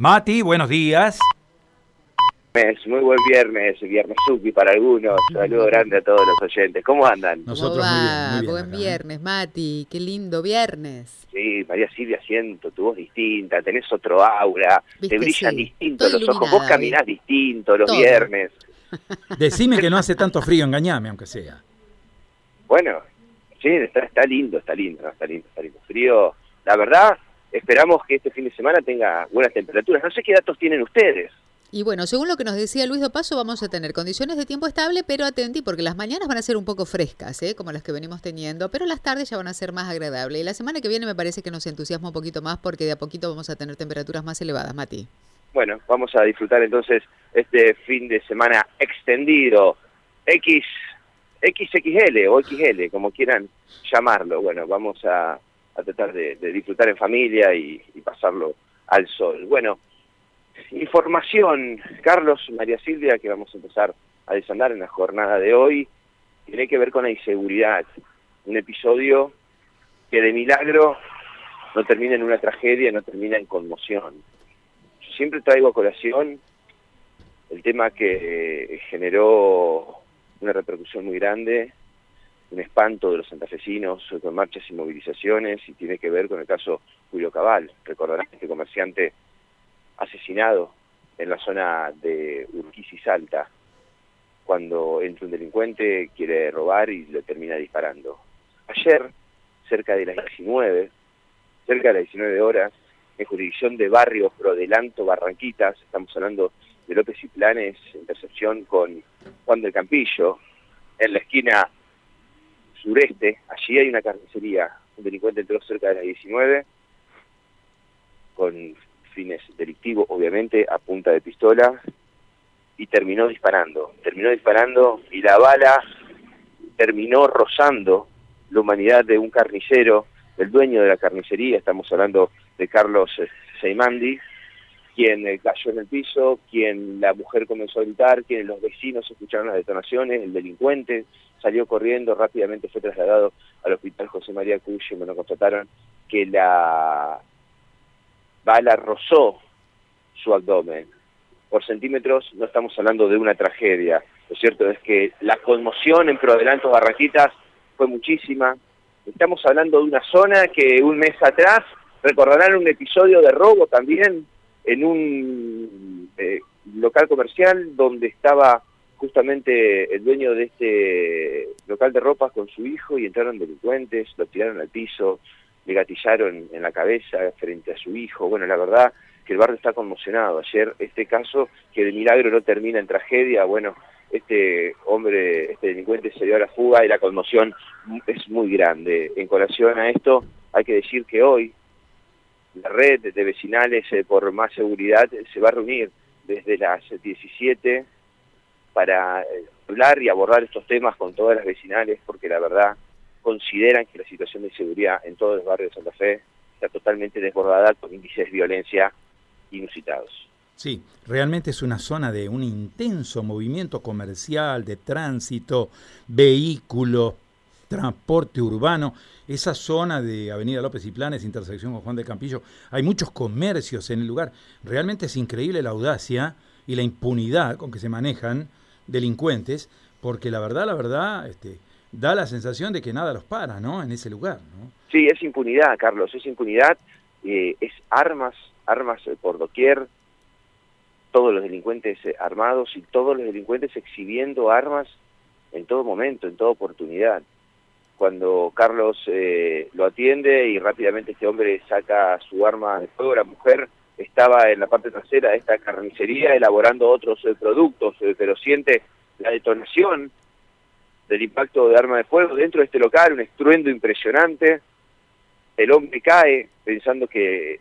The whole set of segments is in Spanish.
Mati, buenos días. Muy buen viernes, viernes suki para algunos. Saludo grande a todos los oyentes. ¿Cómo andan? Nosotros muy bien, muy bien Buen viernes, Mati. Qué lindo viernes. Sí, María Silvia, siento tu voz distinta, tenés otro aura, te brillan distintos los ojos, vos caminás distinto los viernes. Decime que no hace tanto frío, engañame aunque sea. Bueno, sí, está, está lindo, está lindo, está lindo, está lindo. Frío, la verdad, esperamos que este fin de semana tenga buenas temperaturas. No sé qué datos tienen ustedes. Y bueno, según lo que nos decía Luis de Paso, vamos a tener condiciones de tiempo estable, pero atentí, porque las mañanas van a ser un poco frescas, ¿eh? como las que venimos teniendo, pero las tardes ya van a ser más agradables. Y la semana que viene me parece que nos entusiasma un poquito más, porque de a poquito vamos a tener temperaturas más elevadas, Mati. Bueno, vamos a disfrutar entonces este fin de semana extendido, X, XXL o XL, como quieran llamarlo. Bueno, vamos a, tratar de, disfrutar en familia y pasarlo al sol. Bueno, Información, Carlos, María Silvia, que vamos a empezar a desandar en la jornada de hoy, tiene que ver con la inseguridad. Un episodio que de milagro no termina en una tragedia, no termina en conmoción. Yo siempre traigo a colación el tema que generó una repercusión muy grande, un espanto de los santafesinos con marchas y movilizaciones, y tiene que ver con el caso Julio Cabal. Recordarán este comerciante asesinado en la zona de Urquiza y Salta, cuando entra un delincuente, quiere robar y lo termina disparando. Ayer, cerca de las 19, cerca de las 19 horas, en jurisdicción de Barrio Prodelanto, Barranquitas, estamos hablando de López y Planes, intercepción con Juan del Campillo, en la esquina sureste, allí hay una carnicería, un delincuente entró cerca de las 19, con fines delictivos, obviamente, a punta de pistola, y terminó disparando. Terminó disparando y la bala terminó rozando la humanidad de un carnicero, el dueño de la carnicería, estamos hablando de Carlos eh, Seimandi, quien cayó en el piso, quien la mujer comenzó a gritar, quien los vecinos escucharon las detonaciones, el delincuente salió corriendo, rápidamente fue trasladado al hospital José María Cuyo, me lo constataron que la bala rozó su abdomen. Por centímetros no estamos hablando de una tragedia. Lo cierto es que la conmoción en Prodelanto Barranquitas fue muchísima. Estamos hablando de una zona que un mes atrás recordarán un episodio de robo también en un eh, local comercial donde estaba justamente el dueño de este local de ropas con su hijo y entraron delincuentes, lo tiraron al piso, le gatillaron en la cabeza frente a su hijo. Bueno, la verdad que el barrio está conmocionado. Ayer este caso, que de milagro no termina en tragedia, bueno, este hombre, este delincuente se dio a la fuga y la conmoción es muy grande. En colación a esto, hay que decir que hoy la red de vecinales eh, por más seguridad se va a reunir desde las 17 para eh, hablar y abordar estos temas con todas las vecinales, porque la verdad consideran que la situación de seguridad en todos los barrios de Santa Fe está totalmente desbordada con índices de violencia inusitados. Sí, realmente es una zona de un intenso movimiento comercial, de tránsito, vehículos, transporte urbano. Esa zona de Avenida López y Planes, intersección con Juan de Campillo, hay muchos comercios en el lugar. Realmente es increíble la audacia y la impunidad con que se manejan delincuentes, porque la verdad, la verdad, este, da la sensación de que nada los para, ¿no? En ese lugar, ¿no? Sí, es impunidad, Carlos, es impunidad, eh, es armas, armas por doquier, todos los delincuentes eh, armados y todos los delincuentes exhibiendo armas en todo momento, en toda oportunidad. Cuando Carlos eh, lo atiende y rápidamente este hombre saca su arma de fuego, la mujer estaba en la parte trasera de esta carnicería elaborando otros productos, pero siente la detonación del impacto de arma de fuego dentro de este local, un estruendo impresionante. El hombre cae pensando que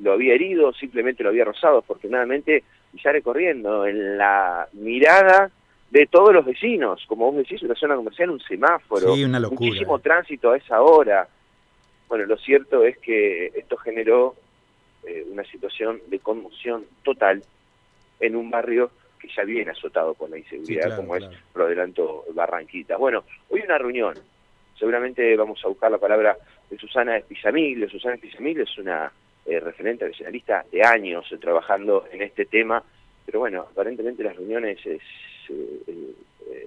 lo había herido, simplemente lo había rozado, afortunadamente, y sale corriendo en la mirada de todos los vecinos. Como vos decís, una zona comercial, un semáforo, muchísimo tránsito a esa hora. Bueno, lo cierto es que esto generó eh, una situación de conmoción total en un barrio que ya viene azotado por la inseguridad, como es por adelanto Barranquita. Bueno, hoy una reunión, seguramente vamos a buscar la palabra de Susana Espizamiglio. Susana Espizamiglio es una eh, referente vecinalista de años trabajando en este tema, pero bueno, aparentemente las reuniones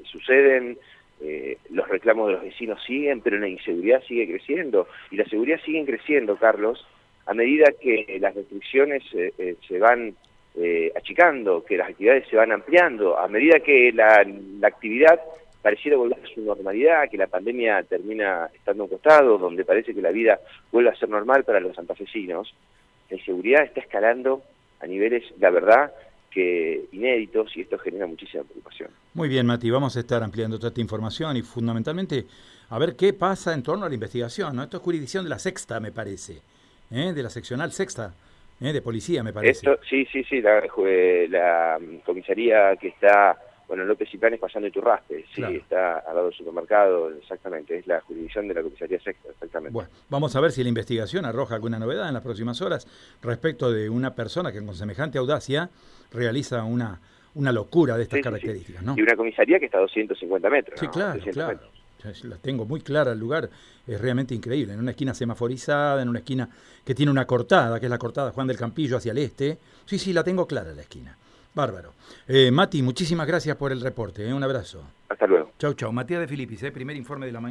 suceden, los reclamos de los vecinos siguen, pero la inseguridad sigue creciendo, y la seguridad sigue creciendo, Carlos, a medida que las restricciones se van achicando, que las actividades se van ampliando, a medida que la, la actividad pareciera volver a su normalidad, que la pandemia termina estando a un costado, donde parece que la vida vuelve a ser normal para los santafesinos, la inseguridad está escalando a niveles, la verdad, que inéditos y esto genera muchísima preocupación. Muy bien, Mati, vamos a estar ampliando toda esta información y fundamentalmente a ver qué pasa en torno a la investigación. ¿no? Esto es jurisdicción de la sexta, me parece, ¿eh? de la seccional sexta. ¿eh? de policía, me parece. sí, sí, sí, la, la comisaría que está bueno, López y Planes pasando de Turraspe, sí, está al lado del supermercado, exactamente, es la jurisdicción de la comisaría sexta, exactamente. Bueno, vamos a ver si la investigación arroja alguna novedad en las próximas horas respecto de una persona que con semejante audacia realiza una, una locura de estas características, ¿no? Y una comisaría que está a 250 metros. Sí, claro, claro. La tengo muy clara el lugar, es realmente increíble. En una esquina semaforizada, en una esquina que tiene una cortada, que es la cortada Juan del Campillo hacia el este. Sí, sí, la tengo clara la esquina. Bárbaro. Eh, Mati, muchísimas gracias por el reporte. Eh. Un abrazo. Hasta luego. Chau, chau. Matías de Filipis, eh, primer informe de la mañana.